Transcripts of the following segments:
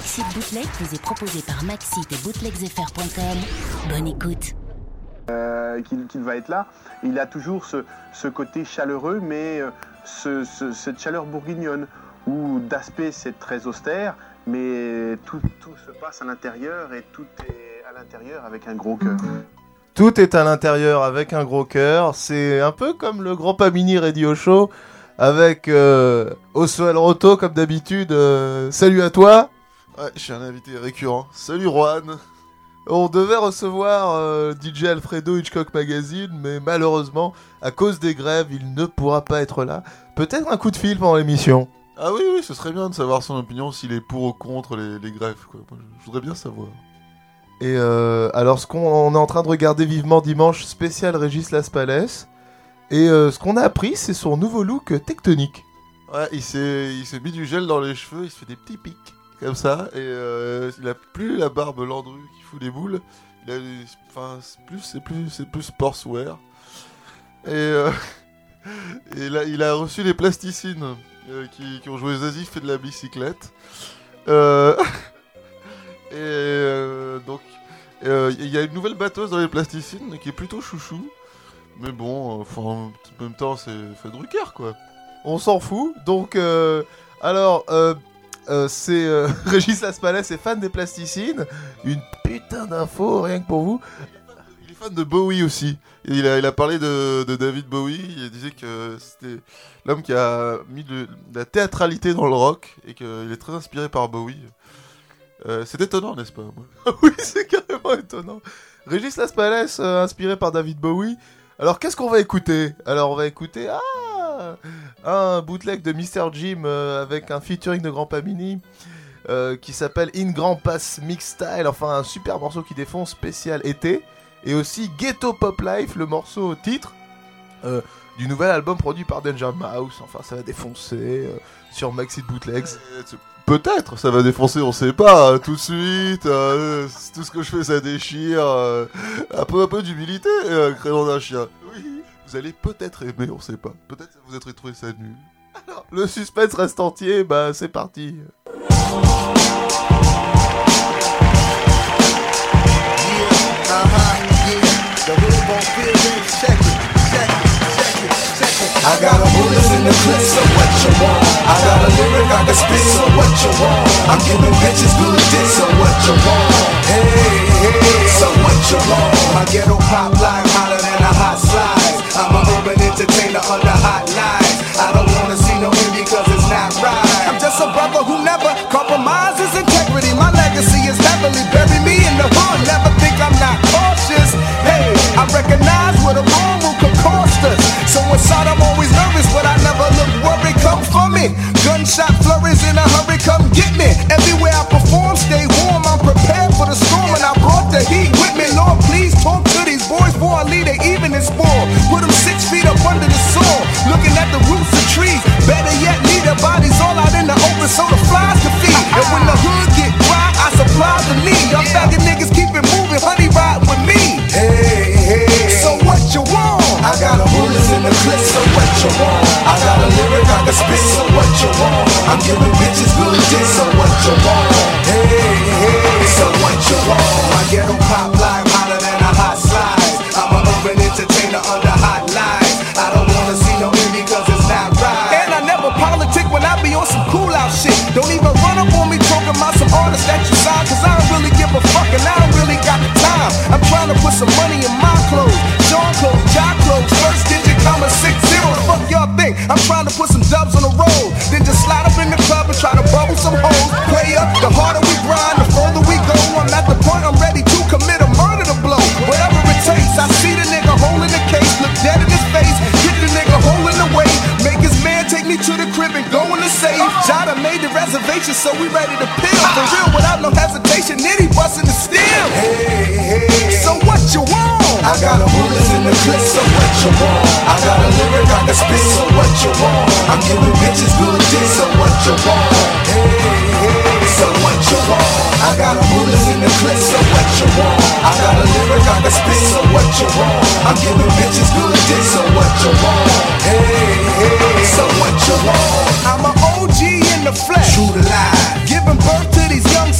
Maxi Bootleg vous est proposé par Maxi et bootlegzfr.com. Bonne écoute. Euh, qu'il va être là. Il a toujours ce, côté chaleureux, mais euh, cette chaleur bourguignonne, où d'aspect c'est très austère, mais tout, se passe à l'intérieur et tout est à l'intérieur avec un gros cœur. Tout est à l'intérieur avec un gros cœur. C'est un peu comme le Grand Pamini Radio Show avec euh, Oswald Roto comme d'habitude. Euh, salut à toi. Ouais, je suis un invité récurrent. Salut Juan. On devait recevoir euh, DJ Alfredo Hitchcock Magazine, mais malheureusement, à cause des grèves, il ne pourra pas être là. Peut-être un coup de fil pendant l'émission. Ah oui, oui, ce serait bien de savoir son opinion, s'il est pour ou contre les, grèves. Quoi. je voudrais bien savoir. Et euh, alors, ce qu'on est en train de regarder vivement dimanche, spécial Régis Laspalès. Et euh, ce qu'on a appris, c'est son nouveau look tectonique. Ouais, il s'est mis du gel dans les cheveux, il se fait des petits pics comme ça, et euh, il a plus la barbe Landru qui fout des boules. Il a, enfin, plus, c'est plus, c'est plus sportswear. Et, euh, et là, il a reçu les plasticines euh, qui, ont joué Zazie fait de la bicyclette. et donc, il y a une nouvelle batteuse dans les plasticines qui est plutôt chouchou. Mais bon, en même temps, c'est fait Drucker quoi. On s'en fout. Donc, alors, euh, c'est euh, Régis Laspalais est fan des plasticines. Une putain d'info, rien que pour vous. Il est fan de Bowie aussi. Il a, parlé de, David Bowie. Il disait que c'était l'homme qui a mis de, la théâtralité dans le rock et qu'il est très inspiré par Bowie. Euh, c'est étonnant, n'est-ce pas Oui, c'est carrément étonnant. Régis Laspalais, inspiré par David Bowie. Alors, qu'est-ce qu'on va écouter? Alors, on va écouter. Ah un bootleg de Mr. Jim euh, avec un featuring de Grand Pamini euh, qui s'appelle In Grand Pass Mix Style, enfin un super morceau qui défonce spécial été. Et aussi Ghetto Pop Life, le morceau titre euh, du nouvel album produit par Danger Mouse. Enfin, ça va défoncer sur Maxi Bootlegs. Peut-être, ça va défoncer, on sait pas, hein, tout de suite, tout ce que je fais ça déchire, un peu un peu d'humilité, créant d'un chien. Oui. Vous allez peut-être aimer, on sait pas. Peut-être vous avez trouvé ça nul. Alors, le suspense reste entier, bah c'est parti. I got a bullets in the clip, so what you want? I got a lyric I can spit, so what you want? I'm giving bitches good dick, so what you want? Hey, hey, so what you want? My ghetto pop like hotter than a hot entertainer under hot lines. I don't wanna see no envy cause it's not right. I'm just a brother who never compromises integrity. My legacy is heavily bury me in the hood. Never think I'm not cautious. Hey, I recognize what a wrong move could cost us. So inside I'm always nervous, but I never look worried. Come for me. Gunshot flurries in a hurry, come get me. Everywhere I perform, stay warm. I'm prepared for the storm, and I brought the heat with me. Lord, please talk to these boys before I leave even evening spoil. Put under looking at the roots of trees. Better yet, leave their bodies all out in the open so the flies can feed. And when the hood get dry, I supply the need. I'm faggot niggas keep it moving, honey ride with me. Hey, hey. So what you want? I got a bullets in the clip, so what you want? I got a lyric I can spit, so what you want? I'm giving bitches good dick, so what you want? Hey, hey. So what you want? My ghetto pop I'm trying to put some money in my you want? I got a lyric I can spit, so what you want? I'm giving bitches good dick, so what you want? Hey, hey. So what you want? I got a bullets in the clip, so what you want? I got a lyric I can spit, so what you want? I'm giving bitches good dick, so what you want? Hey, hey. So what you want? I'm an OG in the flesh, true to life, giving birth to these young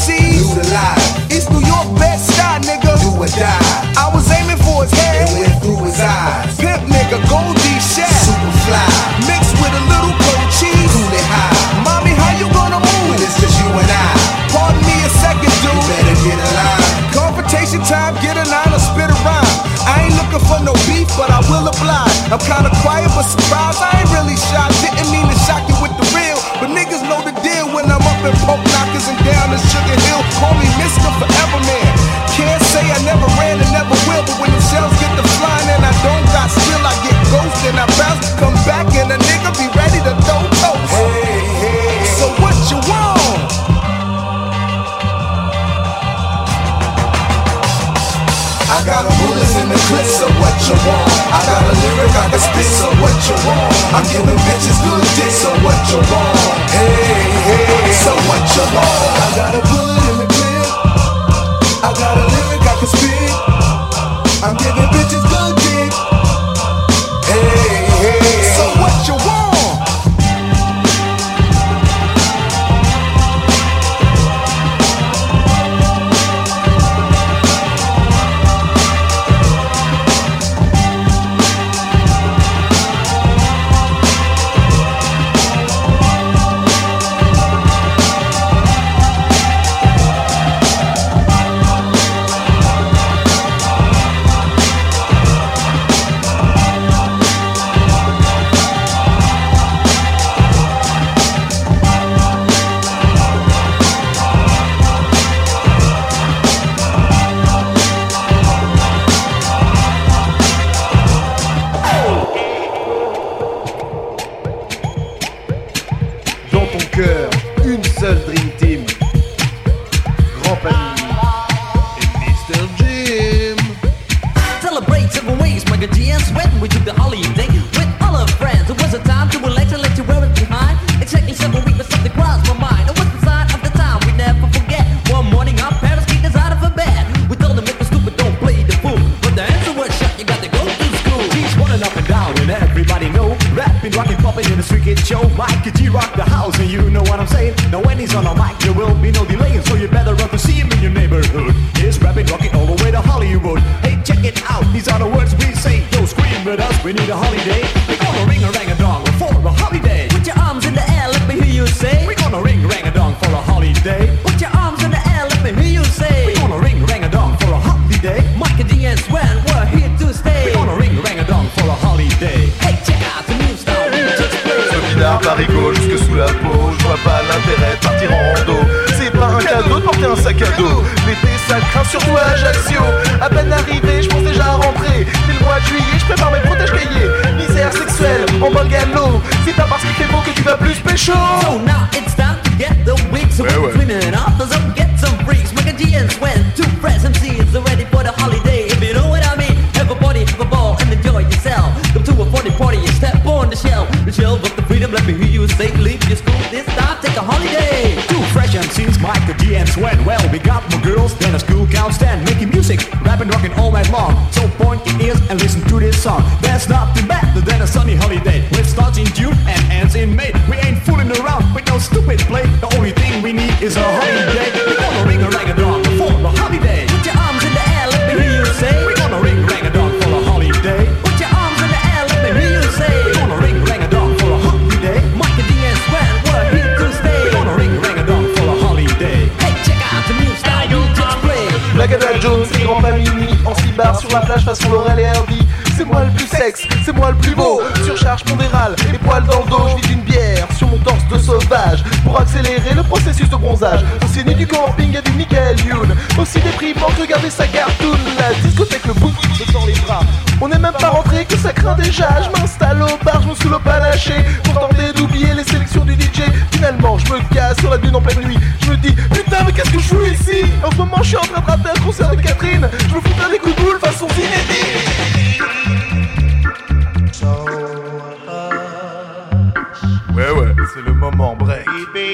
Tasting time, get a nine or spit a rhyme. I ain't looking for no beef, but I will apply. I'm kinda quiet but surprised surcharge pondérale, les poils dans le dos, je vide une bière sur mon torse de sauvage. Pour accélérer le processus de bronzage. Aussi né du camping et du Michael Youn, aussi déprimant que regarder sa cartoon, la discothèque le bout me dans les bras. On n'est même pas rentré que ça craint déjà, je m'installe au bar, je me sous le panaché. Pour tenter d'oublier les sélections du DJ. Finalement, je me casse sur la dune en pleine nuit, je me dis putain mais qu'est-ce que je joue ici? En ce moment, je suis en train de rater un concert de Catherine, je me fous un des coups de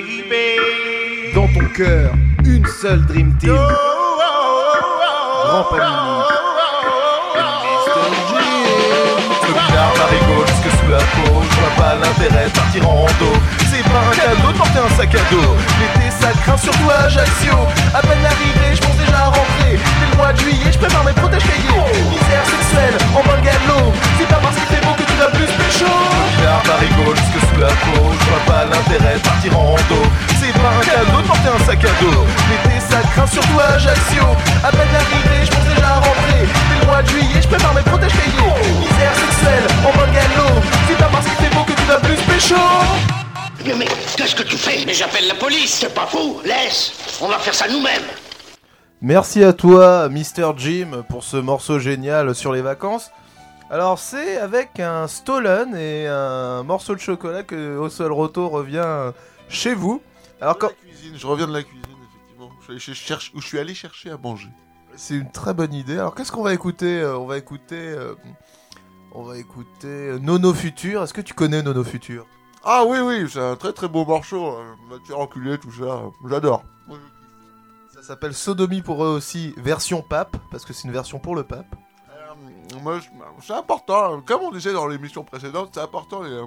baby. Dans ton cœur, une seule Dream Team. Oh, oh, oh, Grand Panini. que sous la peau, je pas l'intérêt de partir en rando. C'est pas un cadeau de porter un sac à dos. L'été ça craint surtout à Ajaccio. À peine arrivé, je pense déjà à rentrer. C'est le mois de juillet, je prépare mes protèges cahiers. Misère sexuelle, en bas. C'est pas parce qu'il fait beau que tu vas plus pécho. Je à Paris Gaulle, que la peau, je vois pas l'intérêt de partir en rando. C'est pas un cadeau de porter un sac à dos. L'été ça craint surtout à Ajaccio. À peine arrivé, je pense déjà à rentrer. Dès le mois de juillet, je prépare mes protèges payés. Misère sexuelle, en bon galop. C'est pas parce qu'il fait beau que tu n'as plus pécho. Mais, mais qu'est-ce que tu fais? Mais j'appelle la police, c'est pas fou, laisse, on va faire ça nous-mêmes. Merci à toi, Mr. Jim, pour ce morceau génial sur les vacances. Alors, c'est avec un Stolen et un morceau de chocolat que Osol Roto revient chez vous. Alors, quand... La cuisine, je reviens de la cuisine, effectivement. Je cherche- où je suis allé chercher à manger. C'est une très bonne idée. Alors, qu'est-ce qu'on va écouter Euh, On va écouter. euh, On va écouter euh, Nono Futur. Est-ce que tu connais Nono Futur? Ah oui, oui, c'est un très très beau morceau. faire enculer, tout ça. J'adore. Ça s'appelle Sodomie pour eux aussi, version pape, parce que c'est une version pour le pape. Euh, c'est important, euh, comme on disait dans l'émission précédente, c'est important les, euh,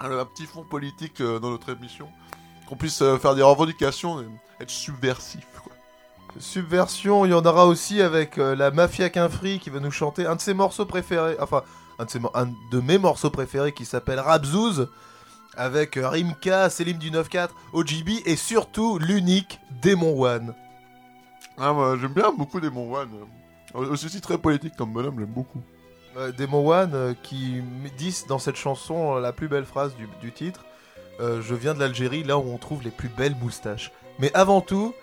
un, un petit fond politique euh, dans notre émission, qu'on puisse euh, faire des revendications, et être subversif. quoi. Subversion, il y en aura aussi avec euh, la Mafia Quinfri qui va nous chanter un de ses morceaux préférés, enfin, un de, ses mor- un de mes morceaux préférés qui s'appelle Rabzouz, avec euh, Rimka, Selim du 9-4, OGB et surtout l'unique Démon One. Ah, moi, j'aime bien beaucoup des One. Euh, aussi très politique comme bonhomme, j'aime beaucoup. Euh, Démon One euh, qui disent dans cette chanson euh, la plus belle phrase du, du titre euh, Je viens de l'Algérie, là où on trouve les plus belles moustaches. Mais avant tout,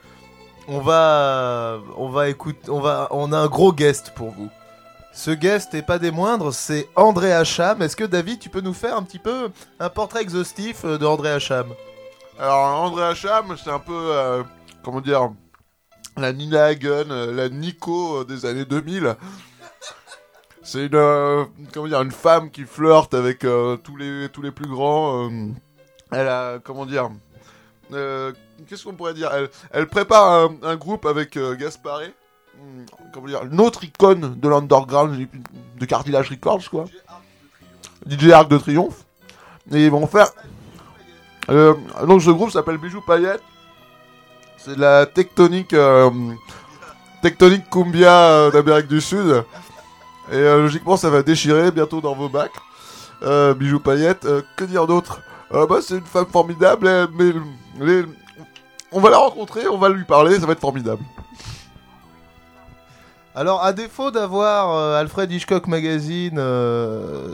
on va, on va écouter, on va, on a un gros guest pour vous. Ce guest est pas des moindres, c'est André Hacham. Est-ce que David, tu peux nous faire un petit peu un portrait exhaustif euh, de André Hacham? Alors, André Hacham, c'est un peu, euh, comment dire, la Nina Hagen, euh, la Nico euh, des années 2000. C'est une, euh, comment dire, une femme qui flirte avec euh, tous, les, tous les plus grands. euh, elle a, comment dire, qu'est-ce qu'on pourrait dire elle, elle prépare un, un groupe avec Gasparé. Hum, Comment dire, une autre icône de l'underground, de Cartilage Records, quoi. DJ Arc de Triomphe. Et ils vont faire donc ce groupe s'appelle Bijou Paillette. C'est la tectonique, euh, tectonique cumbia euh, d'Amérique du Sud. Et euh, logiquement ça va déchirer bientôt dans vos bacs. Euh, Bijou Paillette, euh, que dire d'autre? Bah, C'est une femme formidable, on va la rencontrer, on va lui parler, ça va être formidable. Alors, à défaut d'avoir Alfred Hitchcock Magazine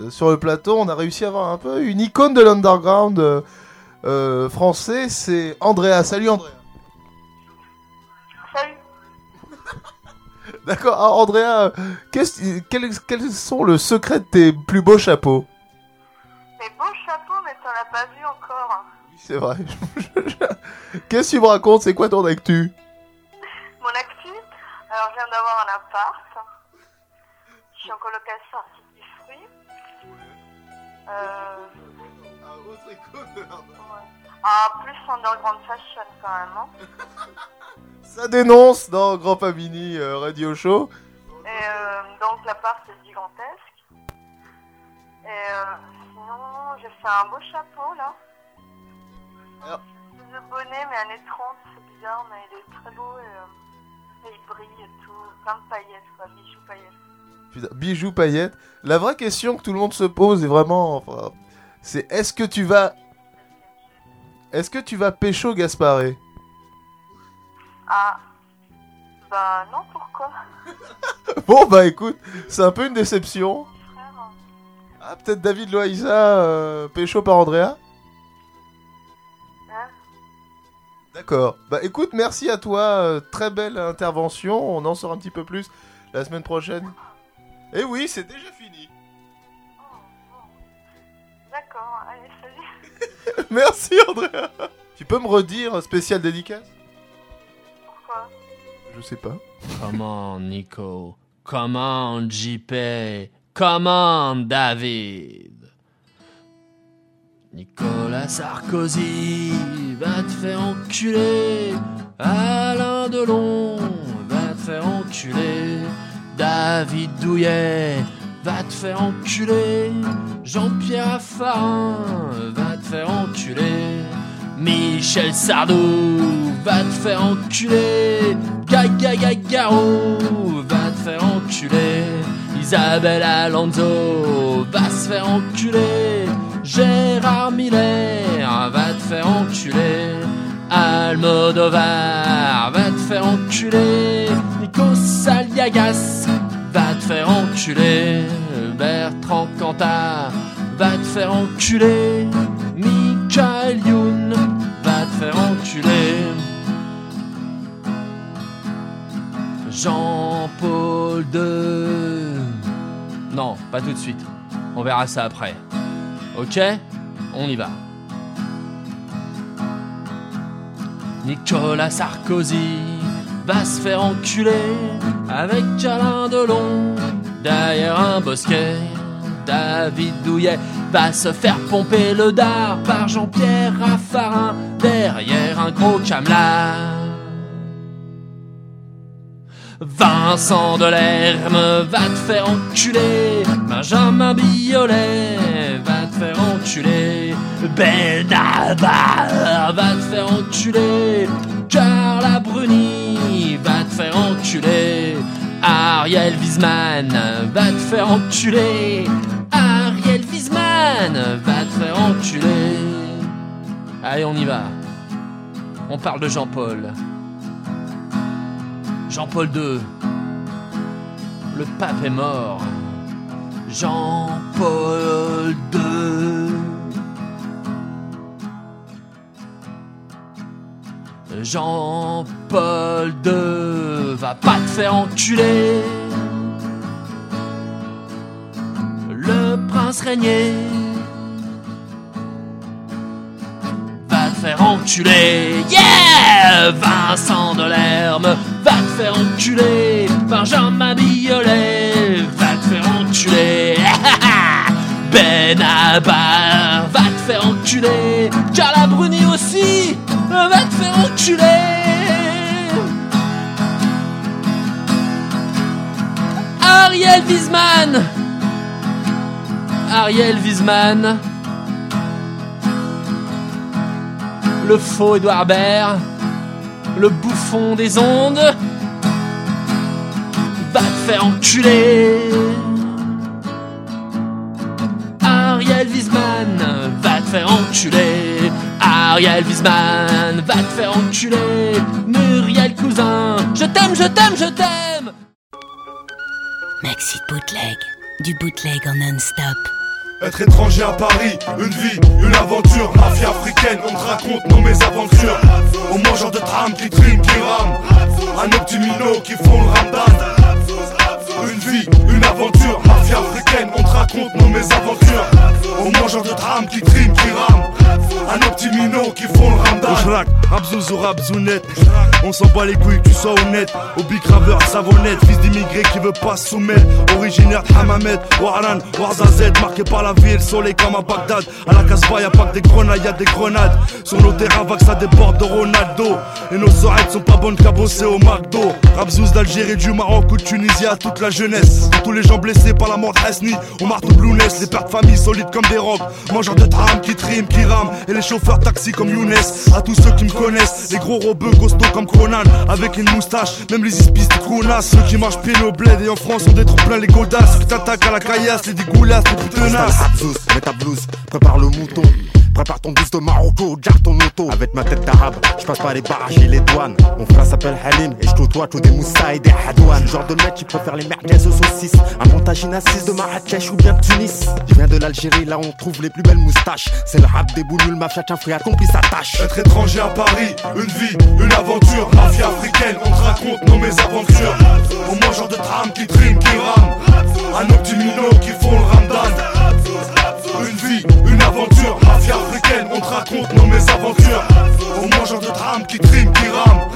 sur le plateau, on a réussi à avoir un peu une icône de l'underground français, c'est Andrea. Salut Andrea. D'accord, alors Andrea, qu'est-ce- quels, quels sont le secret de tes plus beaux chapeaux? Mais beau chapeau, mais t'en as pas vu encore. C'est vrai. Qu'est-ce que tu me racontes? C'est quoi ton actu? Mon actu, alors je viens d'avoir un appart. Je suis en colocation à City Fruit. Euh... Ah, plus underground fashion quand même. Hein. Ça dénonce dans Grand Pamini euh, Radio Show. Et euh, donc l'appart est gigantesque. Et euh, sinon, j'ai fait un beau chapeau là. Alors- Le bonnet, mais années 30, c'est bizarre, mais il est très beau et, euh, et il brille et tout. Plein de paillettes, quoi, bijoux paillettes. Putain, bijoux paillettes. La vraie question que tout le monde se pose est vraiment, enfin, c'est est-ce que tu vas, est-ce que tu vas pécho Gasparé Ah, bah non, pourquoi? Bon bah écoute, c'est un peu une déception. Frère, Ah peut-être David Loïsa euh, pécho par Andrea? hein? D'accord. Bah écoute, merci à toi. euh, très belle intervention. On en saura un petit peu plus la semaine prochaine. Et oui, c'est déjà fini. D'accord, allez, salut. merci Andrea. Tu peux me redire spécial dédicace? Pourquoi? Je sais pas. Come on, Nico. Come on, JP. Come on, David. Nicolas Sarkozy va te faire enculer. Alain Delon va te faire enculer. David Douillet va te faire enculer. Jean-Pierre Raffarin va te faire enculer. Michel Sardou va te faire enculer. Gaga Gagaro va te faire enculer. Isabelle Alonso va se faire enculer. Gérard Miller va te faire enculer. Almodovar va te faire enculer. Nico Saliagas faire enculer. Bertrand Cantat va te faire enculer. Michael Youn va te faire enculer. Jean-Paul II. Non, pas tout de suite. On verra ça après. Ok? On y va. Nicolas Sarkozy va se faire enculer avec Alain Delon derrière un bosquet. David Douillet va se faire pomper le dard par Jean-Pierre Raffarin derrière un gros camelard. Vincent Delerme va te faire enculer. Benjamin Biolay va te faire enculer. Benabar va te faire enculer. Carla Bruni va te faire enculer. Ariel Wiesman va te faire enculer. Ariel Wiesman va te faire enculer. Allez, on y va. On parle de Jean-Paul. Jean-Paul II. Le pape est mort. Jean-Paul II. Jean-Paul II va pas te faire enculer. Va te faire enculer. Yeah! Vincent Delerme va te faire enculer. Benjamin Biolay va te faire enculer. Benabar va te faire enculer. Carla Bruni aussi va te faire enculer. Ariel Wiesman Ariel Wiesman Le faux Edouard Baird. Le bouffon des ondes. Va te faire enculer. Ariel Wiesman va te faire enculer. Ariel Wiesman va te faire enculer. Muriel Cousin Je t'aime, je t'aime, je t'aime. Maxi Bootleg, du bootleg en non-stop. Être étranger à Paris, une vie, une aventure. Mafia africaine, on te raconte nos mésaventures. Aux mangeurs de tram qui triment, qui nos petits minots qui font le ramadan Une vie, une aventure. Mafia africaine, on te raconte nos mésaventures. Aux mangeurs de tram qui triment, qui nos petits minots qui font le ramadan. Ojrak, Rabzouz ou Rabzounette On s'en bat les couilles tu sois honnête. Au big graveur savonnette Fils d'immigré qui veut pas soumettre. Originaire de Hamamet, Warlan, Warzazet Marqué par la ville, soleil comme à Bagdad. À la Casbah y'a pas que des grenades, y'a des grenades. Sur nos terrains vagues ça déborde de Ronaldo. Et nos oreilles sont pas bonnes bosser au McDo. Rabzouz d'Algérie, du Maroc ou de Tunisie à toute la jeunesse. Pour tous les gens blessés par la mort de Hasni. Au marteau Blounès, les pères de famille solides comme des rocs Mangeurs de tram qui triment, qui rament. Et les chauffeurs taxi comme Younes. À tous ceux qui me connaissent, les gros robeux costauds comme Conan. Avec une moustache, même les ispis de Kronas Ceux qui marchent pieds au bled et en France on détruit plein les godasses. Qui t'attaquent à la caillasse, les dégoulasse, les putenasses mets ta blouse, prépare le mouton. Prépare ton bus de Marocco, garde ton auto. Avec ma tête d'arabe, je passe par les barrages et les douanes. Mon frère s'appelle Halim et je côtoie tous des Moussa et des Hadouane. Le genre de mec qui préfère les merguez aux saucisses. Un montagine assise de Marrakech ou bien de Tunis. Je viens de l'Algérie, là on trouve les plus belles moustaches. C'est le rap des boulous, le mafia, un frère accompli sa tâche. Être étranger à Paris, une vie, une aventure Mafia africaine, on te raconte nos mésaventures Aux mangeurs de tram qui triment, qui nos petits minots qui font le ramadan Une vie, une aventure. Mafia africaine, on te raconte nos mésaventures. Aux mangeurs de tram qui triment, qui rament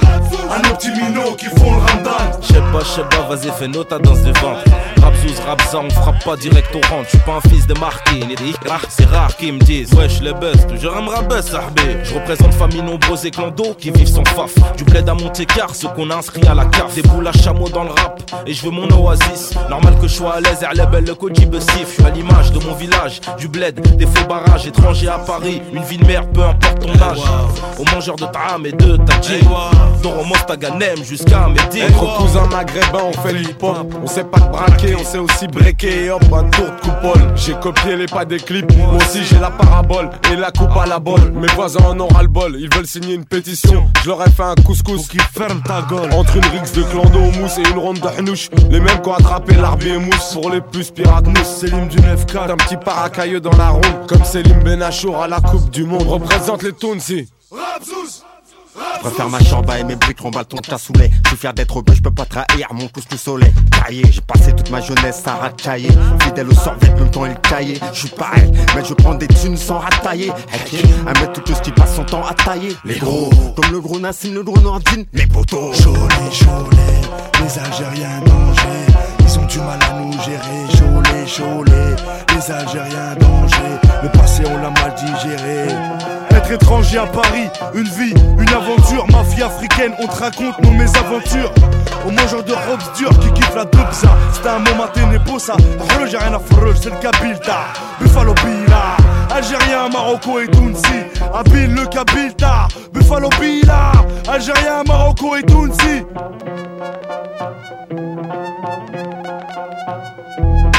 À nos petits minots qui font le ramadan J'sais pas, j'sais pas, vas-y fais nous ta danse de ventre Rabzouz, Rabza, on frappe pas direct au rentre J'suis pas un fils de ah, C'est rare qu'ils me disent Wesh les buzz, toujours un rabus, sahbé Je représente famille nombreuses et clans d'eau qui vivent sans faf. Du bled à Monte-Car, ceux qu'on a inscrits à la carte Des boules à chameau dans le rap, et je veux mon oasis. Normal que je sois à l'aise, et la belle le koji Bessif Je suis à l'image de mon village, du bled, des faux barrages Étranger à Paris, une vie de mère, peu importe ton âge Aux mangeurs de tram et de tadjik Doromos Taganem jusqu'à Médine Être cousin maghrébin maghrébins, on fait le hip-hop. On sait pas te braquer, on sait aussi breaker. Et hop, un tour de coupole. J'ai copié les pas des clips. Moi aussi, j'ai la parabole et la coupe à la bol. Mes voisins en ont ras le bol. Ils veulent signer une pétition. Je leur ai fait un couscous. qui ferme ta gueule. Entre une rixe de clando au mousse et une ronde de hnouche. Les mêmes qui ont attrapé l'arbi et mousse. Pour les plus pirates nous. Célim du 9K. Un petit paracailleux dans la ronde. Comme Célim Benachour à la Coupe du Monde. Représente les Tounsi. Je préfère ma chambre et mes briques, remballe ton cassoulet. Je suis fier d'être bœuf, je peux pas trahir mon pouce le soleil. Taillé, j'ai passé toute ma jeunesse à racailler. Fidèle au sort, même temps il caillé. Je suis pareil, mais je prends des thunes sans rattailler. Ok, un mec tout ce qui passe son temps à tailler. Les gros, comme le gros Nassim, le gros Nordine, mes potos. Cholet, cholet, les Algériens danger. Ont du mal à nous gérer. Cholet, cholet, les Algériens danger. Le passé, on l'a mal digéré. Être étranger à Paris, une vie, une aventure, mafia africaine, on te raconte nos mésaventures. Au mangeur de robes dures qui kiffe la dubza, c'était un moment ténébo ça. Freux, j'ai rien à freux, c'est le Kabilta, Buffalo Bila. Algérien, Marocco et Tunsi, Abil le Kabilta, Buffalo Bila. Algérien, Marocco et Tunsi. Et Eh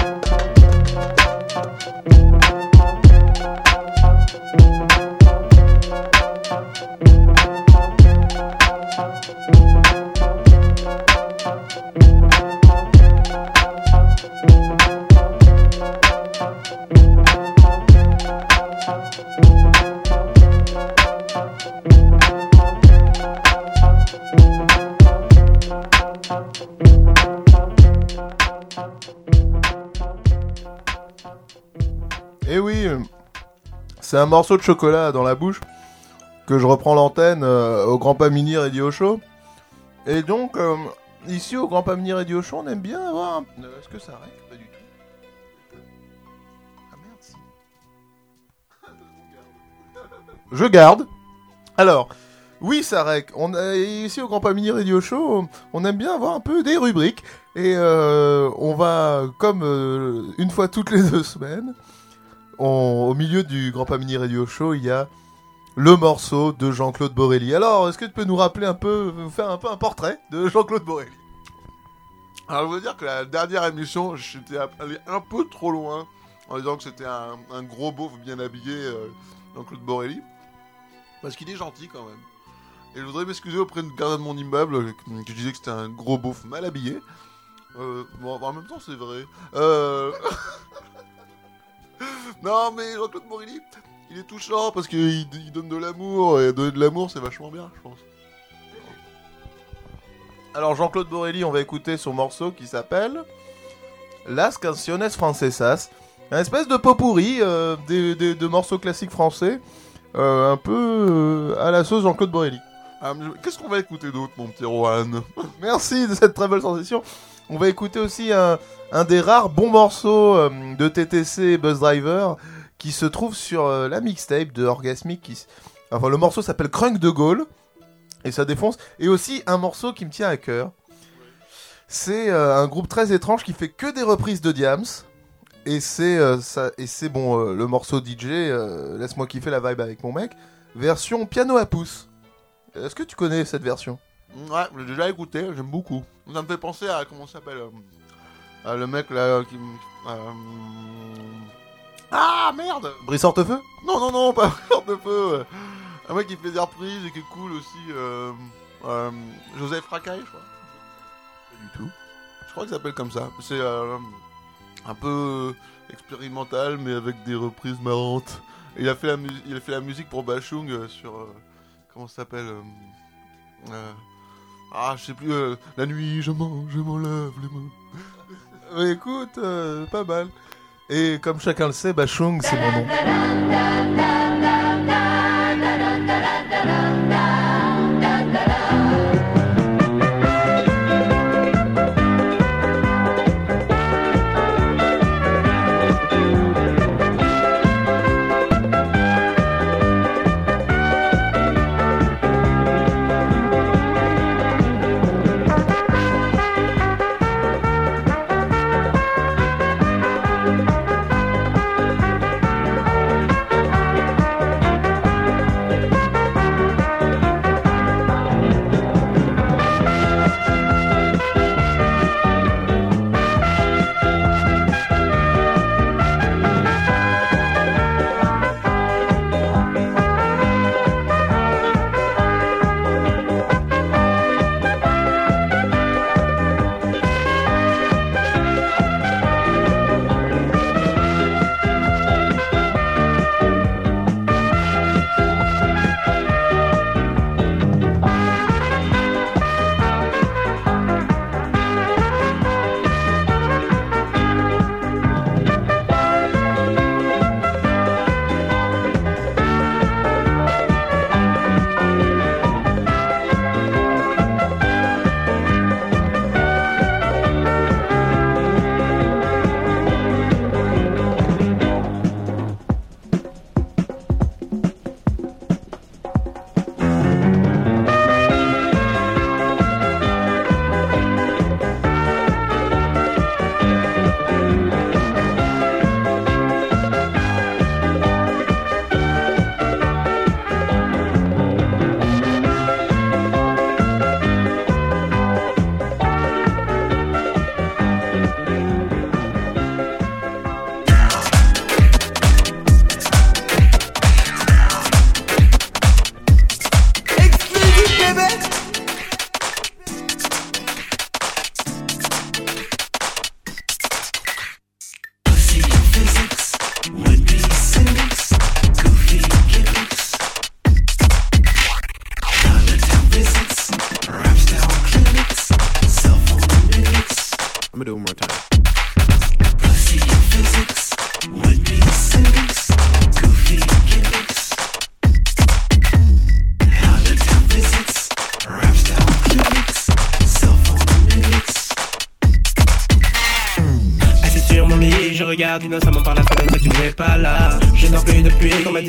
c'est un morceau de chocolat dans la bouche que je reprends l'antenne euh, au Grand Pamini Radio Show. Et donc, euh, ici au Grand Pamini Radio Show, on aime bien avoir. Euh, Est-ce que ça règle? Pas du tout. Ah merde, si. Je garde. Alors, oui, ça règle. On a, ici au Grand Pamini Radio Show, on aime bien avoir un peu des rubriques. Et on va, comme une fois toutes les deux semaines, au milieu du Grand Pamini Radio Show, il y a le morceau de Jean-Claude Borelli. Alors, est-ce que tu peux nous rappeler un peu, faire un peu un portrait de Jean-Claude Borelli? Alors, je veux dire que la dernière émission, j'étais allé un peu trop loin en disant que c'était un, gros beauf bien habillé, euh, Jean-Claude Borelli. Parce qu'il est gentil quand même. Et je voudrais m'excuser auprès de gardien de mon immeuble euh, que je que c'était un gros beauf mal habillé. Euh, bon, en même temps, c'est vrai. Euh... non, mais Jean-Claude Borelli, il est touchant parce qu'il il donne de l'amour. Et donner de l'amour, c'est vachement bien, je pense. Alors Jean-Claude Borelli, on va écouter son morceau qui s'appelle Las Canciones Francesas. Un espèce de pot pourri euh, des- des- de morceaux classiques français, euh, un peu euh, à la sauce Jean-Claude Borelli. Ah, Qu'est-ce qu'on va écouter d'autre, mon petit Rohan? Merci de cette très belle sensation. On va écouter aussi un, des rares bons morceaux euh, de TTC Buzz Driver qui se trouve sur euh, la mixtape de Orgasmic. Enfin, le morceau s'appelle Crunk de Gaulle et ça défonce. Et aussi un morceau qui me tient à cœur. C'est euh, un groupe très étrange qui fait que des reprises de Diams. Et c'est bon le morceau DJ laisse-moi kiffer la vibe avec mon mec version piano à pouce. Est-ce que tu connais cette version? Ouais, j'ai déjà écouté, j'aime beaucoup. Ça me fait penser à, comment ça s'appelle euh, à Le mec là qui... euh, ah merde Brice Hortefeux? Non, non, non, pas Brice euh, Un mec qui fait des reprises et qui est cool aussi. euh, Joseph Racaille, je crois. Pas du tout. Je crois qu'il s'appelle comme ça. C'est un peu expérimental, mais avec des reprises marrantes. Et il a fait la, il a fait la musique pour Bachung sur. comment ça s'appelle euh, Ah, je sais plus. euh, la nuit, je mange, je m'enlève les mains. Euh, Écoute, euh, pas mal. Et comme chacun le sait, Bachung, c'est mon nom.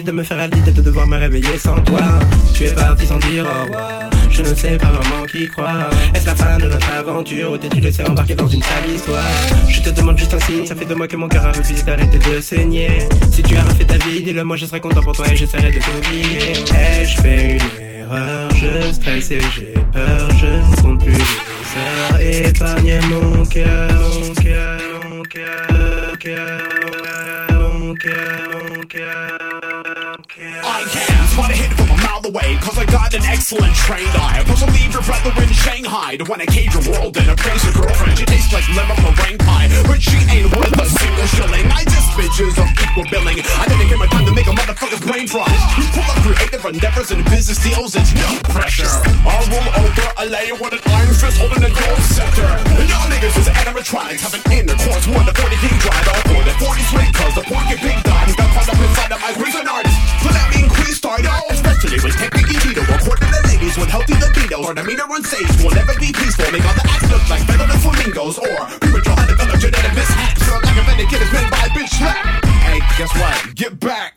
De me faire à l'idée de devoir me réveiller sans toi. Tu es parti sans dire au revoir. Je ne sais pas vraiment qui croire. Est-ce la fin de notre aventure ou t'es-tu laissé embarquer dans une sale histoire? Je te demande juste un signe, ça fait deux mois que mon cœur a refusé d'arrêter de saigner. Si tu as refait ta vie, dis-le moi, je serai content pour toi et j'essaierai de t'oublier. Ai-je fait une erreur Je stresse et j'ai peur, je ne compte plus les heures. Épargnez mon cœur, mon cœur, mon cœur, cœur, mon cœur, mon cœur. don't care. I am. Wanna hit a mile away Cause I got an excellent trained eye. Plus I'll leave your brother in Shanghai To wanna cage your world and appraise your girlfriend. She tastes like lemon meringue pie But she ain't worth a single shilling. I just bitches of equal billing. I dedicate my time to make a motherfucker's brain fry. You pull up creative endeavors and business deals It's no pressure. I'll rule over LA with an iron fist holding a gold scepter. And y'all niggas is animatronics Have an intercourse one a 40 king drive All for the 40 sweet cause the pork get big dime Got caught up inside of my reason artist So let me increase start Especially with technique Tito According to ladies with healthy libido Or the meter unsafe will never be peaceful. Make all the acts look like better than flamingos. Or premature undeveloped genetic mishaps. Feel like a vended kid is been by a bitch. Slap Hey, guess what? Get back.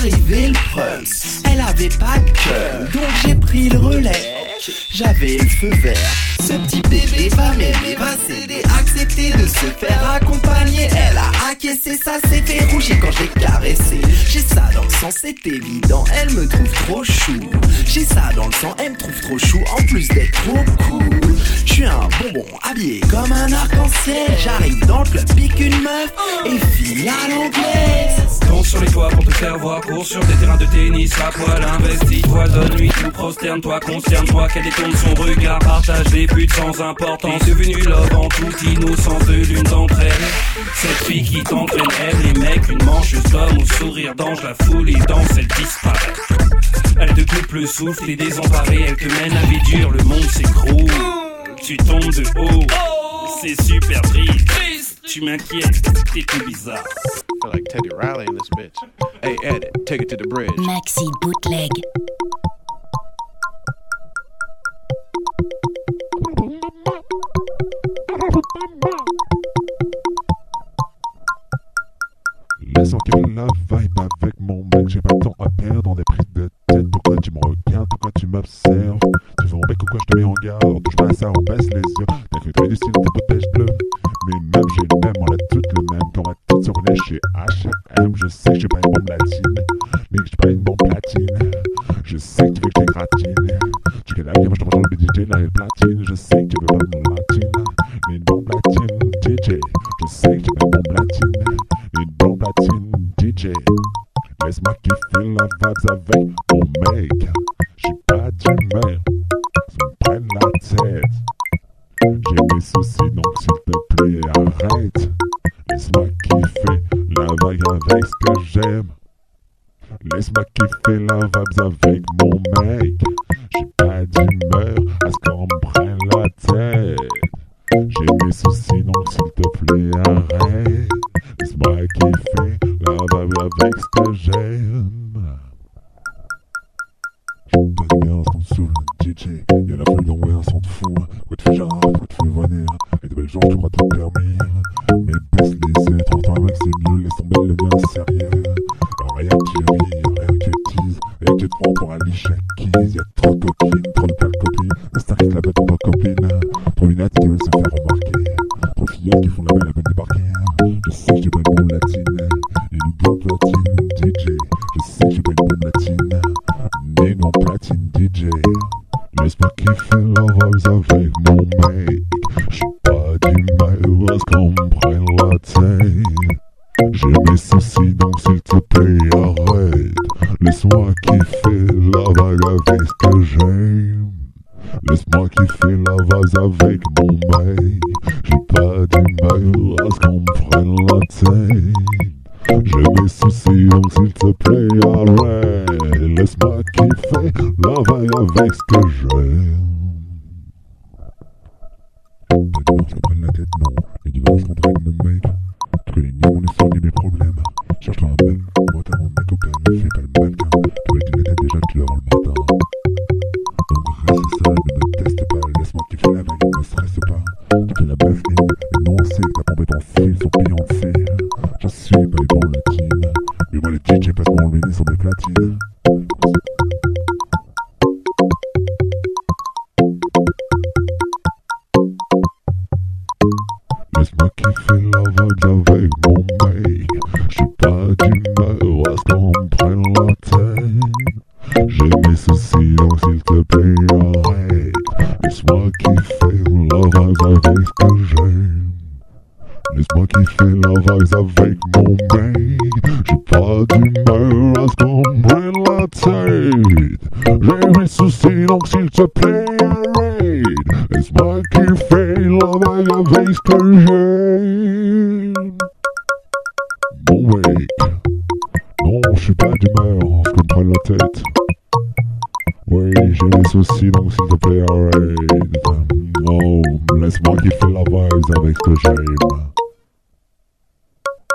Arriver le preuve. Pas de cœur, donc j'ai pris le relais. J'avais le feu vert. Ce petit bébé va m'aider, va céder, de se faire accompagner. Elle a acquiescé, ça s'est fait rougir quand j'ai caressé. J'ai ça dans le sang, c'est évident. Elle me trouve trop chou. J'ai ça dans le sang, elle me trouve trop chou. En plus d'être trop cool. Je suis un bonbon habillé comme un arc-en-ciel. J'arrive dans le club, pique une meuf et file à l'anglaise. Compte sur les toits pour te faire voir, cours sur des terrains de tennis, à poil investi, toi donne nuit, tout prosterne-toi, concerne-toi, qu'elle détourne son regard, partage des sans importance, devenue love en toute innocence de l'une d'entre elles. Cette fille qui t'entraîne, elle, les mecs, une mancheuse d'homme au sourire d'ange, la foule et danse, elle disparaît. Elle te coupe le souffle et désemparée, elle te mène à vie dure, le monde s'écroule. Tu tombes de haut, c'est super triste. Tu m'inquiètes, t'es tout bizarre. like Teddy Riley in this bitch. Hey, edit, take it to the bridge. Maxi Bootleg. Laisse-moi qu'il la vibe avec mon mec, j'ai pas de temps à perdre, on est pris de tête. Pourquoi tu me regardes, pourquoi tu m'observes? Tu veux mon bec ou quoi, je te mets en garde, touche pas ça, on baisse les yeux. T'as cru trouver du style, t'es protège bleu. Mais même j'ai le même, on a toutes le même, quand on va toutes se reconnaître chez H&M. Je sais que je suis pas une bombe latine, mais que je suis pas une bombe platine. Je sais que tu veux que je t'égratine. Tu fais la gueule, moi je te rejoins le BDJ, et platine. Je sais que tu veux pas une bombe latine, mais une bombe latine, DJ. Je sais que tu veux une bombe latine, DJ. Laisse-moi kiffer la vibes avec mon mec. J'suis pas d'humeur, ça me prenne la tête. J'ai mes soucis, donc s'il te plaît, arrête. Laisse-moi kiffer la vague avec ce que j'aime. Laisse-moi kiffer la vibes avec mon mec. J'ai pas d'humeur à ce qu'on me prenne la tête. J'ai mes soucis, donc s'il te plaît, arrête. Laisse-moi kiffer la vibe avec ce que j'aime. De bien, on se saoule, DJ. Y'a la foule dans ouais, on s'en fout. Quoi te fait genre, quoi te fait venir. Et de belles gens, tu crois tout permis. Mais baisse les yeux, trente J'ai mes soucis, donc s'il te plaît, arrête. Laisse-moi kiffer vague avec ce que j'aime? Mon mec. Non, je suis pas d'humeur qu'on me la tête. Oui, j'ai mes soucis, donc s'il te plaît, arrête. Non, laisse-moi kiffer la vibe avec ce que j'aime.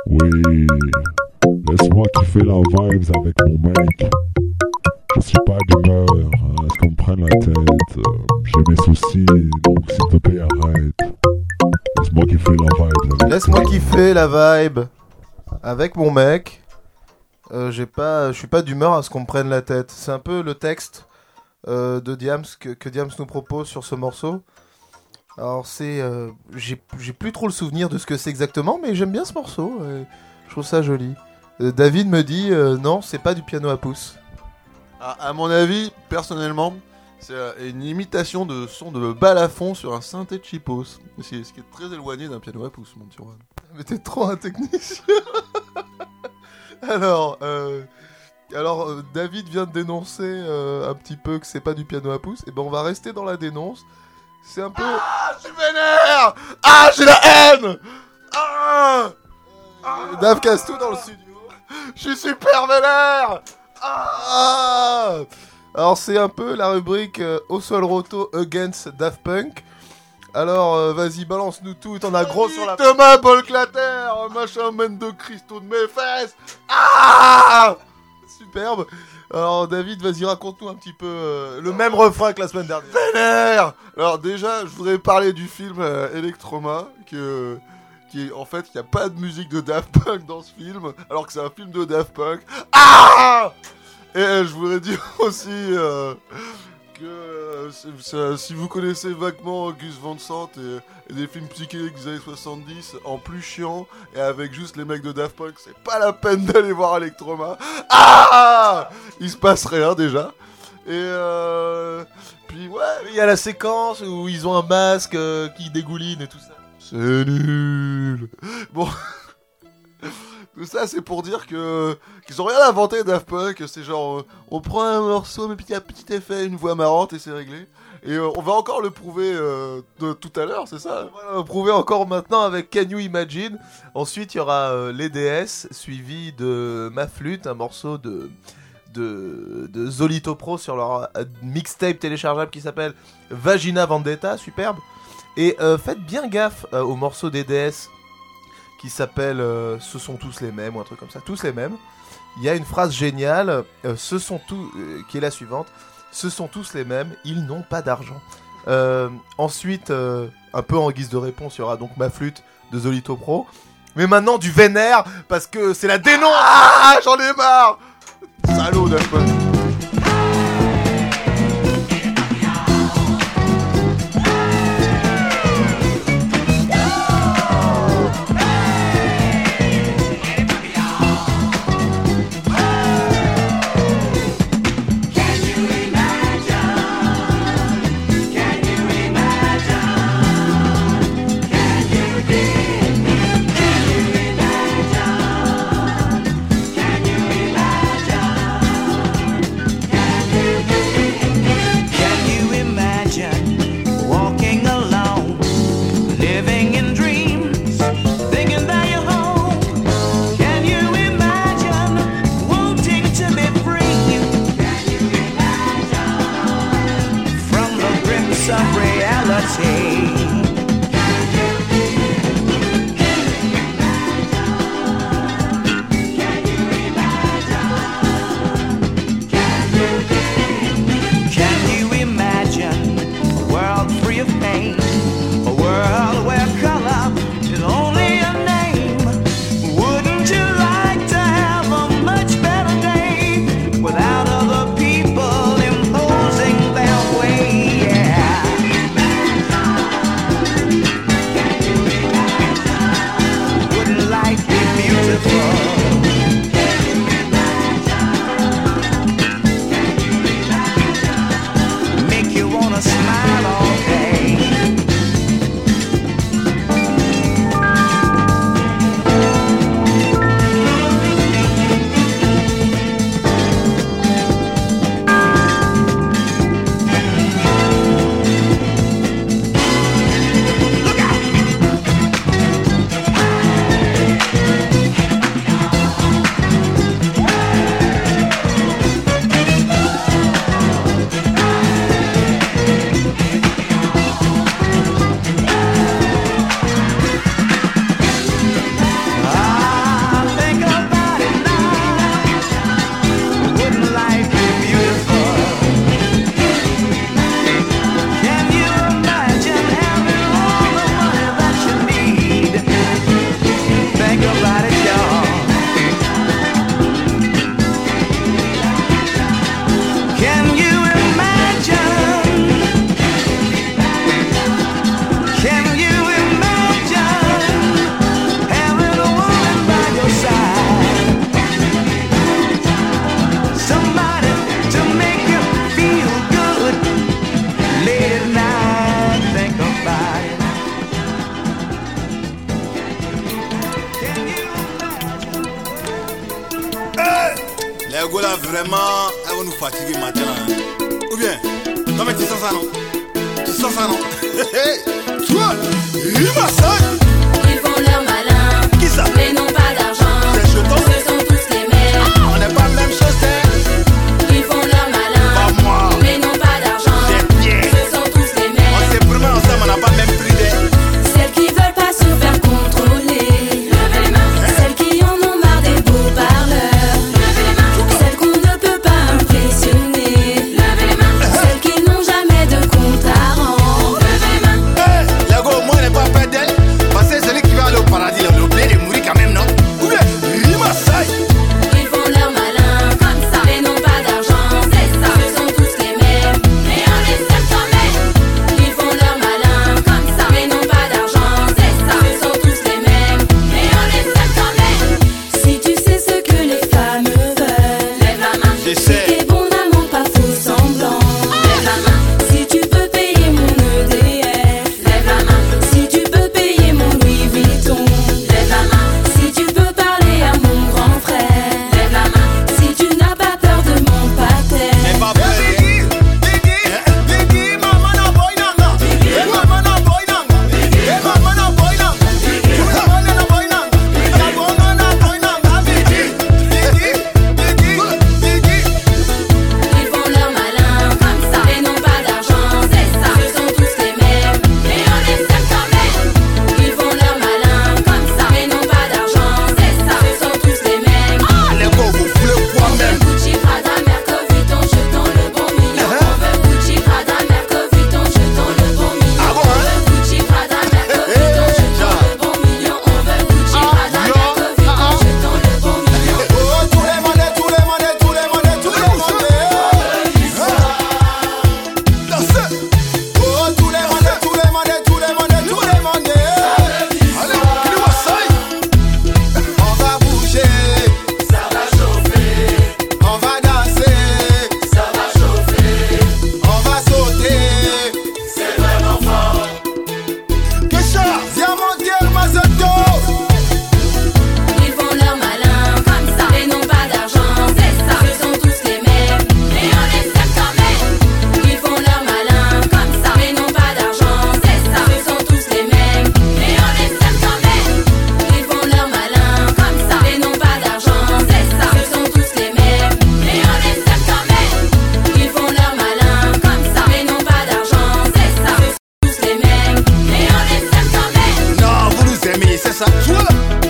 Oui, laisse-moi kiffer la vibes avec mon mec. Je suis pas d'humeur à ce qu'on me prenne la tête. J'ai mes soucis, donc s'il te plaît, arrête. Laisse-moi kiffer la vibe. Laisse-moi kiffer la vibe avec mon mec. Euh, j'ai pas, je suis pas d'humeur à ce qu'on me prenne la tête. C'est un peu le texte euh, de Diams que, Diams nous propose sur ce morceau. Alors c'est, euh, j'ai plus trop le souvenir de ce que c'est exactement, mais j'aime bien ce morceau. je trouve ça joli. David me dit non, c'est pas du piano à pouce. À, à mon avis, personnellement, c'est euh, une imitation de son de balafon sur un synthé de chipos. Ce qui est, très éloigné d'un piano à pouce, mon petit Juan. Mais t'es trop un technicien. alors, euh, alors euh, David vient de dénoncer euh, un petit peu que c'est pas du piano à pouce. Et ben on va rester dans la dénonce. C'est un peu. Ah, je suis vénère Ah, j'ai la haine Ah Dave casse tout dans le studio. Je suis super vénère Ah Alors c'est un peu la rubrique euh, au sol roto against Daft Punk. Alors euh, vas-y balance-nous tout, t'en as gros sur la... Thomas Bolclater, machin mène de cristaux de mes fesses Ah Superbe. Alors David, vas-y raconte-nous un petit peu euh, le même refrain que la semaine dernière. Vénère Alors déjà, je voudrais parler du film euh, Electroma, que, en fait, il n'y a pas de musique de Daft Punk dans ce film, alors que c'est un film de Daft Punk. Ah Et euh, je voudrais dire aussi euh, que euh, si vous connaissez vaguement Gus Van Sant et, des films psychédéliques des années 70 en plus chiant et avec juste les mecs de Daft Punk, c'est pas la peine d'aller voir Electroma. Ah Il se passe rien déjà. Et puis ouais, Il y a la séquence où ils ont un masque qui dégouline et tout ça. C'est nul. Bon, tout ça c'est pour dire qu'ils ont rien inventé Daft. C'est genre euh, on prend un morceau mais puis il y a un petit effet, une voix marrante et c'est réglé. Et euh, on va encore le prouver euh, de tout à l'heure, c'est ça Voilà, on va prouver encore maintenant avec Can You Imagine. Ensuite, il y aura les DS, suivi de Ma Flûte, un morceau de, de, de Zolito Pro sur leur mixtape téléchargeable qui s'appelle Vagina Vendetta, superbe. Et euh, faites bien gaffe euh, au morceau des DS qui s'appelle euh, Ce sont tous les mêmes ou un truc comme ça, tous les mêmes. Il y a une phrase géniale, ce sont tous, qui est la suivante. Ce sont tous les mêmes, ils n'ont pas d'argent. Ensuite, un peu en guise de réponse, il y aura donc ma flûte de Zolito Pro. Mais maintenant du vénère, parce que c'est la dénonce Ah, j'en ai marre Salaud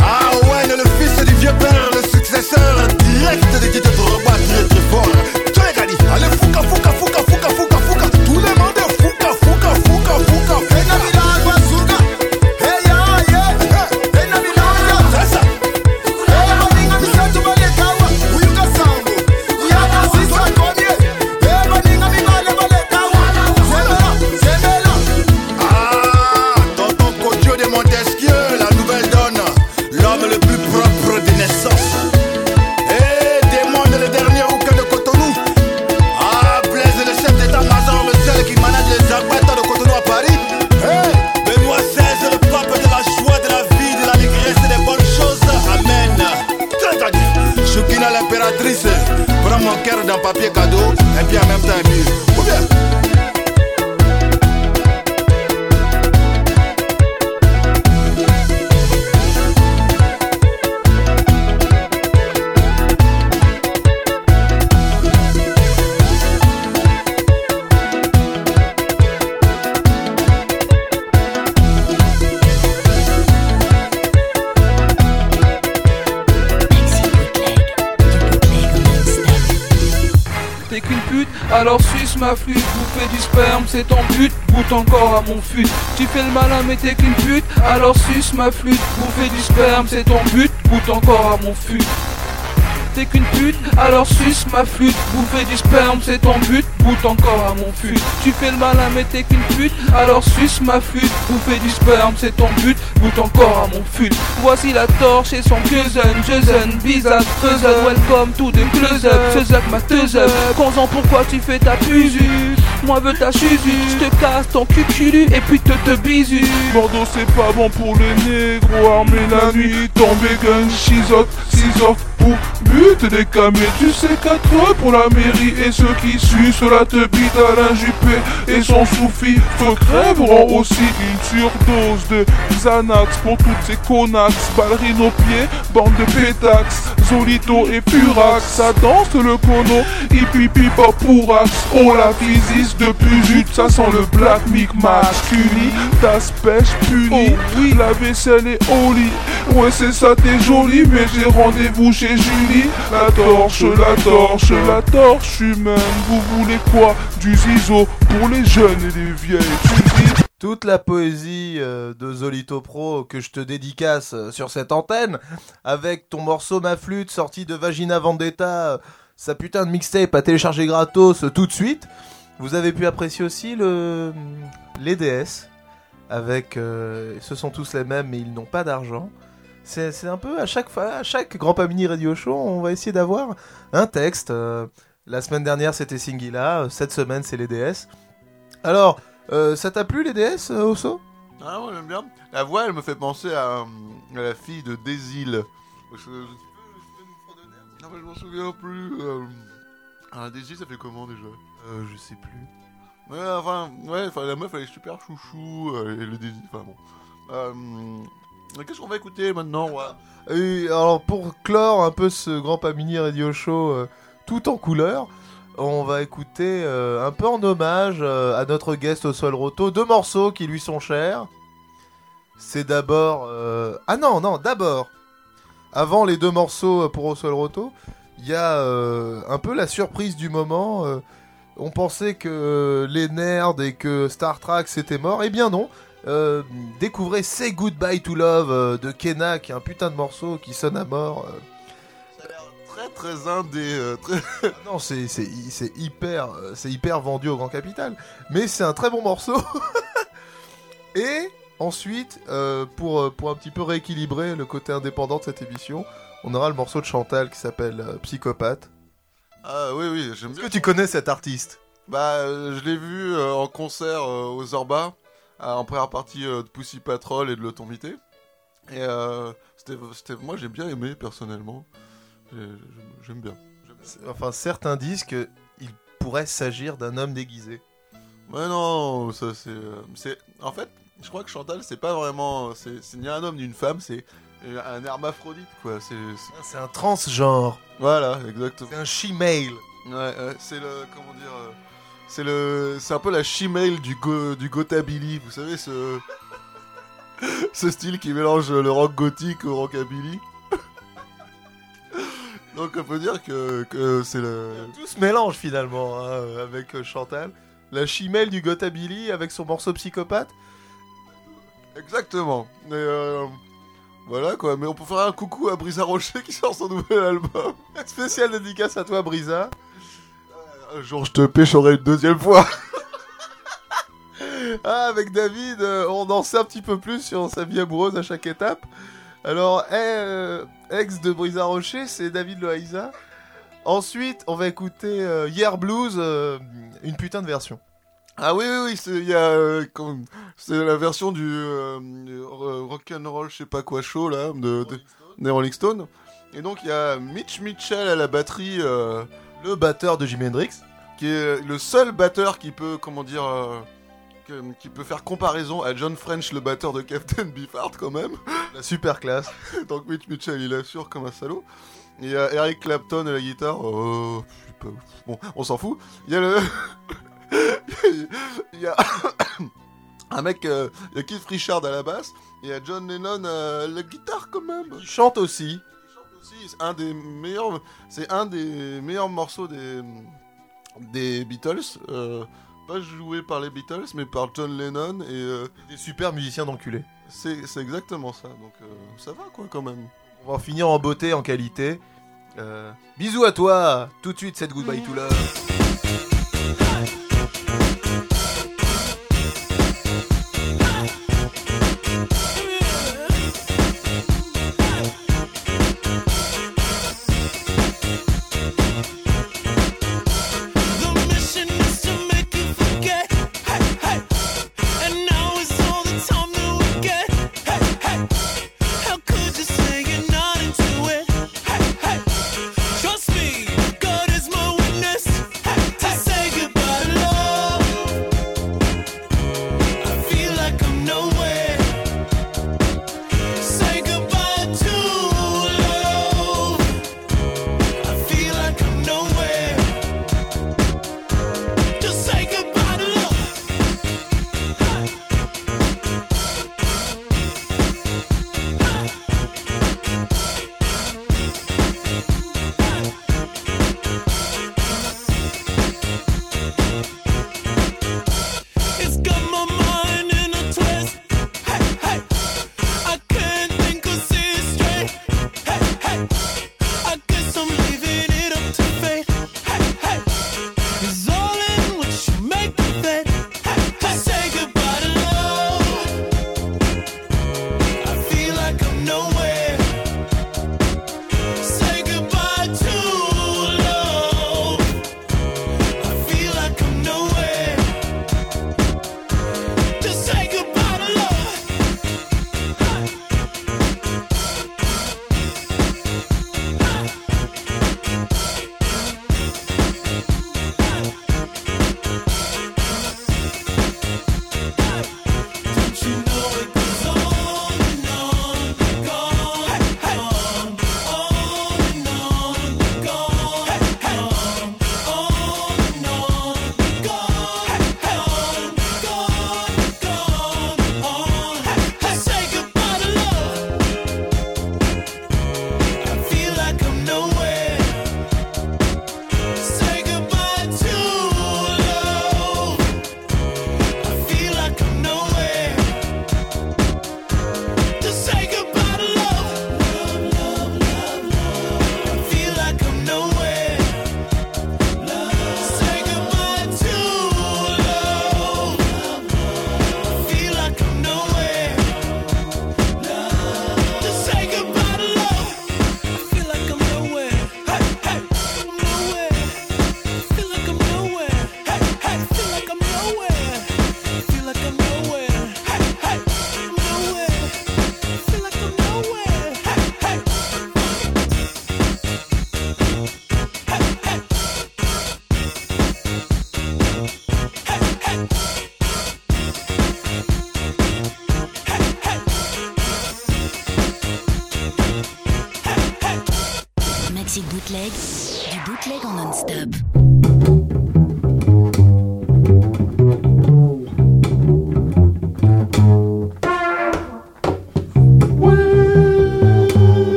Ah ouais, le fils du vieux père, le successeur direct de Guy de c'est ton but, goûte encore à mon fut. T'es qu'une pute, alors suce ma flûte. Bouffer du sperme, c'est ton but, goûte encore à mon fut. Tu fais le malin, mais t'es qu'une pute, alors suce ma flûte. Bouffer du sperme, c'est ton but, goûte encore à mon fut. Voici la torche et son cousin, jeune, bizarre, cousin. Welcome to the close-up, ce Zach ma up pourquoi tu fais ta puzu moi veux ta chisu Je te casse ton cuculu et puis te te bisu Bordeaux c'est pas bon pour les négros Armés la nuit, tombé gun, shizoc, cisoc pour but des camés. Tu sais quatre pour la mairie et ceux qui sucent la te bite Alain Juppé et son soufi te crèveront aussi une surdose de Xanax pour toutes ces connax, ballerines aux pieds, bande de pétax, Zolito et Furax, ça danse le cono, hippie pipa pourax, oh la physis de Pujut, ça sent le black mic masculin, ta pêche punie, oui. la vaisselle est au lit, ouais c'est ça t'es joli, mais j'ai rendez-vous chez Julie, la torche, la torche, la torche humaine, vous voulez quoi Du zizo pour les jeunes et les vieilles, Toute la poésie euh, de Zolito Pro que je te dédicace euh, sur cette antenne, avec ton morceau Ma Flûte sorti de Vagina Vendetta, euh, sa putain de mixtape à télécharger gratos tout de suite. Vous avez pu apprécier aussi le les DS, avec ce sont tous les mêmes mais ils n'ont pas d'argent. C'est un peu à chaque fois, à chaque Grand Pas Mini Radio Show, on va essayer d'avoir un texte. euh, la semaine dernière c'était Singila, euh, cette semaine c'est les DS. Alors, euh, ça t'a plu les DS, euh, Osso Ah ouais, j'aime bien. La voix, elle me fait penser à, euh, la fille de je- non, mais je m'en souviens plus. Euh... Ah, Desil, ça fait comment déjà euh, Je sais plus. Ouais, enfin, ouais, enfin, la meuf, elle est super chouchou. euh, et le Desil, enfin bon. Qu'est-ce qu'on va écouter maintenant alors pour clore un peu ce Grand Pas Mini Radio Show euh, tout en couleur, on va écouter euh, un peu en hommage euh, à notre guest au sol roto deux morceaux qui lui sont chers. C'est d'abord ah non non d'abord avant les deux morceaux pour au sol roto, il y a un peu la surprise du moment. on pensait que les nerds et que Star Trek c'était mort. Eh bien non. Euh, découvrez Say Goodbye to Love euh, de Kena, qui est un putain de morceau qui sonne à mort. euh. Très très indé. euh, très... Ah non, c'est c'est c'est hyper, euh, c'est hyper vendu au Grand Capital. Mais c'est un très bon morceau. Et ensuite, euh, pour, euh, pour un petit peu rééquilibrer le côté indépendant de cette émission, on aura le morceau de Chantal qui s'appelle euh, Psychopathe. Ah oui, oui, j'aime bien. Est-ce que tu connais cet artiste? Bah, euh, je l'ai vu euh, en concert euh, aux Zorba, euh, en première partie euh, de Pussy Patrol et de l'Automité. Et euh, c'était, moi j'ai bien aimé personnellement. J'ai- J'aime bien. Enfin, certains disent qu'il pourrait s'agir d'un homme déguisé. Mais non, ça c'est, euh. En fait, je crois que Chantal c'est pas vraiment, c'est, ni un homme ni une femme, c'est euh, un hermaphrodite quoi. C'est, c'est un transgenre. Voilà, exactement. C'est un she-male. Ouais, ouais, c'est le, comment dire, euh, c'est le, c'est un peu la she-male du go, du gotabilly, vous savez ce, ce style qui mélange le rock gothique au rockabilly. Donc on peut dire que, que c'est le. Tout se mélange finalement hein, avec euh, Chantal. La chimelle du Gotabilly avec son morceau psychopathe. Exactement. Mais euh, voilà quoi. Mais on peut faire un coucou à Brisa Rocher qui sort son nouvel album. Spécial dédicace à toi, Brisa. Un jour je te pêcherai une deuxième fois. Ah, avec David, euh, on en sait un petit peu plus sur sa vie amoureuse à chaque étape. Alors, euh, ex de Brisa Rocher, c'est David Loaiza. Ensuite, on va écouter euh, Year Blues, euh, une putain de version. Ah oui, oui, oui, c'est euh, la version du rock'n'roll, je sais pas quoi show là, de, de, des Rolling Stones. Et donc il y a Mitch Mitchell à la batterie, le batteur de Jimi Hendrix, qui est le seul batteur qui peut, comment dire, euh, que- qui peut faire comparaison à John French, le batteur de Captain Beefheart quand même. La super classe. donc Mitch Mitchell, il assure comme un salaud. Il y a Eric Clapton à la guitare. Oh, je sais pas. Bon, on s'en fout. Il y a le. Il y a un mec, euh, il y a Keith Richard à la basse, et il y a John Lennon à la guitare quand même. Il chante aussi. Aussi, c'est un des meilleurs, c'est un des meilleurs morceaux des des Beatles, euh, pas joué par les Beatles, mais par John Lennon et euh, Des super musiciens d'enculés. c'est c'est exactement ça. Donc euh, ça va quoi quand même. On va en finir en beauté, en qualité. Euh, bisous à toi. Tout de suite, cette Goodbye to Love.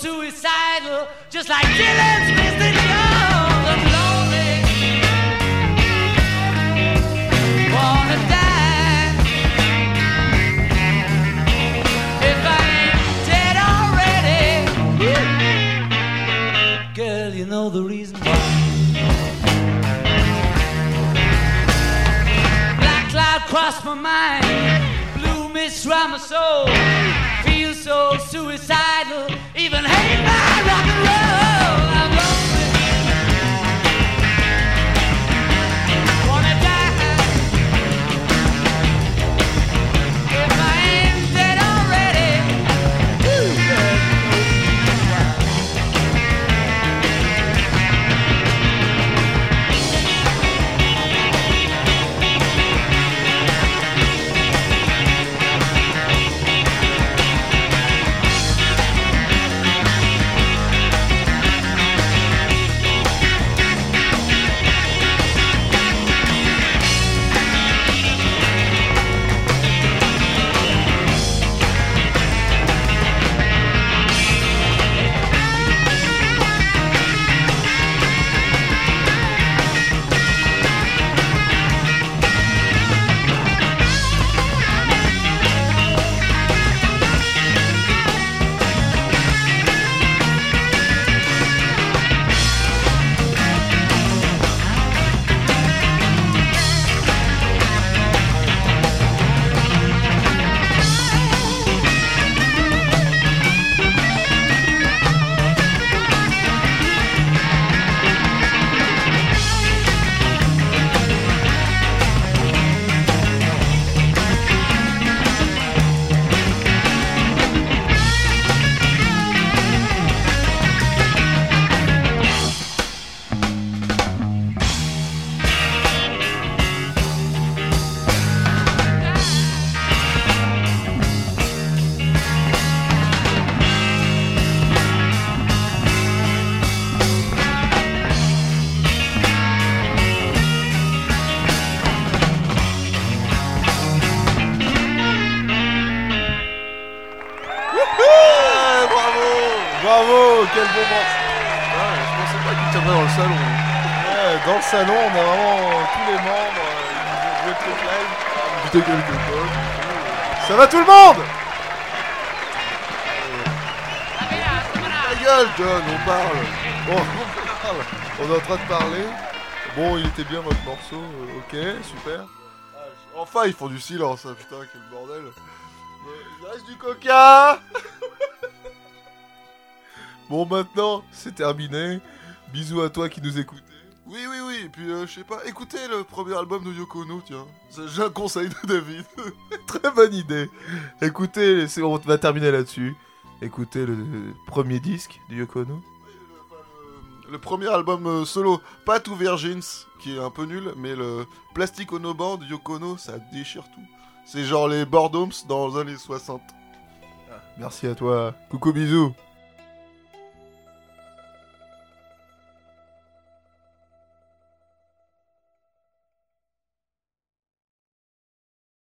suicidal, just like Dylan's missing I'm lonely. Wanna die. If I ain't dead already, girl, you know the reason why. Black cloud crossed my mind, blue mist round my soul. Feel so suicidal even hate me. Le salon, on a vraiment tous les membres. euh, ils ont joué Truc Live. Ça va tout le monde Ta gueule, John, on parle. Bon, on parle. On est en train de parler. Bon, il était bien votre morceau. euh, ok, super. Enfin, ils font du silence, hein, putain, quel bordel. Euh, Il reste du coca Bon, maintenant, c'est terminé. Bisous à toi qui nous écoutes. Oui, oui, oui, et puis euh, je sais pas, écoutez le premier album de Yoko Ono, tiens. J'ai un conseil de David. Très bonne idée. Écoutez, c'est- on va terminer là-dessus. Écoutez le premier disque du Yoko Ono. Le premier album euh, solo, pas tout Virgins, qui est un peu nul, mais le Plastic Ono Band Yoko Ono, ça déchire tout. C'est genre les Boredoms dans les années 60. Merci à toi. Coucou, bisous.